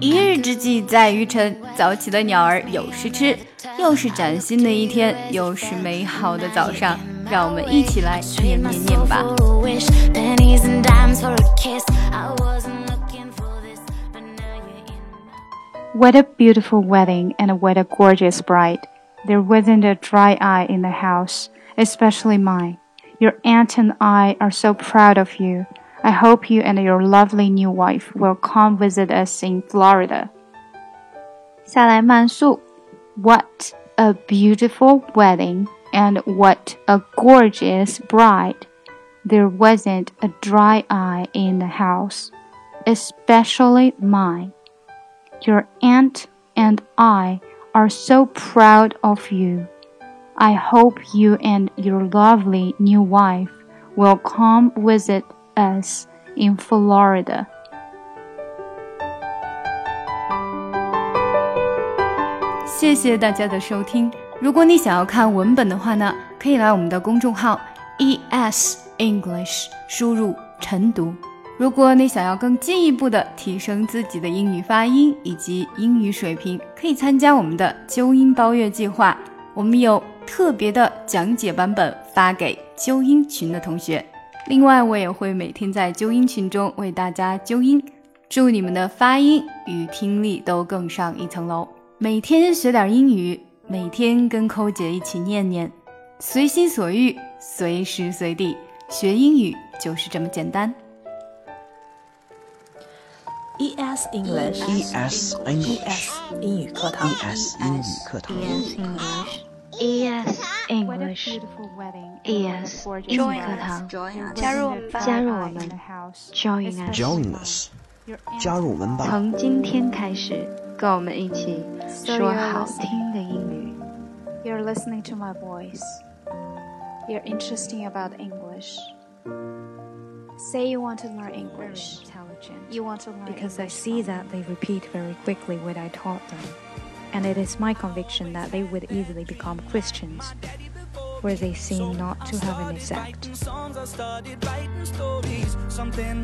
一日之计在于晨，早起的鸟儿有食吃。又是崭新的一天，又是美好的早上，让我们一起来念念念吧。What a beautiful wedding and what a gorgeous bride. There wasn't a dry eye in the house, especially mine. Your aunt and I are so proud of you. I hope you and your lovely new wife will come visit us in Florida. 下来慢速 What a beautiful wedding and what a gorgeous bride. There wasn't a dry eye in the house, especially mine. Your aunt and I are so proud of you. I hope you and your lovely new wife will come visit us in Florida. 谢谢大家的收听。如果你想要看文本的话呢，可以来我们的公众号 ES English 输入晨读。如果你想要更进一步的提升自己的英语发音以及英语水平，可以参加我们的纠音包月计划。我们有特别的讲解版本发给纠音群的同学。另外，我也会每天在纠音群中为大家纠音，祝你们的发音与听力都更上一层楼。每天学点英语，每天跟扣姐一起念念，随心所欲，随时随地学英语就是这么简单。ES English ES English 英语课堂。ES 英语课堂 ES English ES 英语课堂，加入我们吧，加入我们，Join us， Join us 加入我们吧。从今天开始，跟我们一起说好听的英语。 You're listening to my voice. You're interesting about English. Say you want to learn English. You want to learn because I English see that they repeat very quickly what I taught them. And it is my conviction that they would easily become Christians, where they seem not to have writing stories something